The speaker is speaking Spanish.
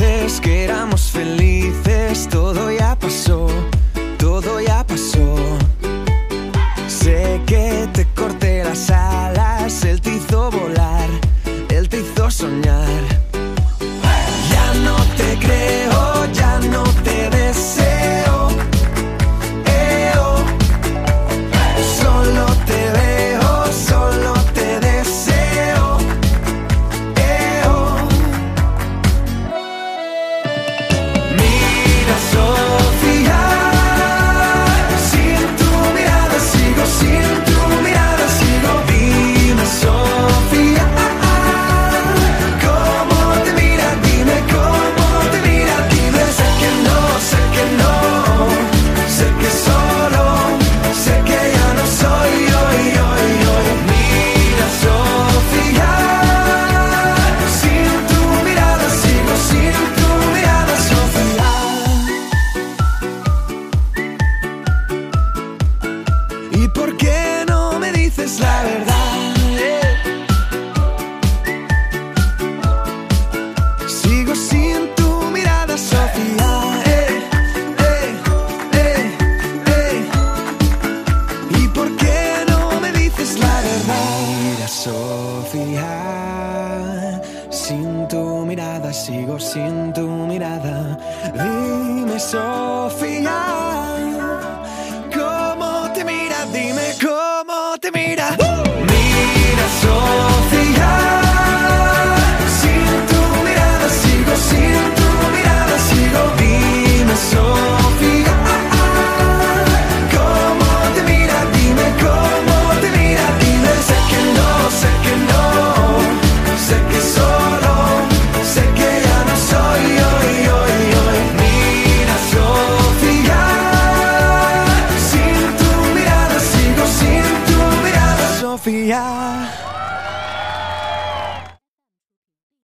veces que éramos felices todos sin tu mirada, sigo sin tu mirada. Dime, Sofía. Philadelphia.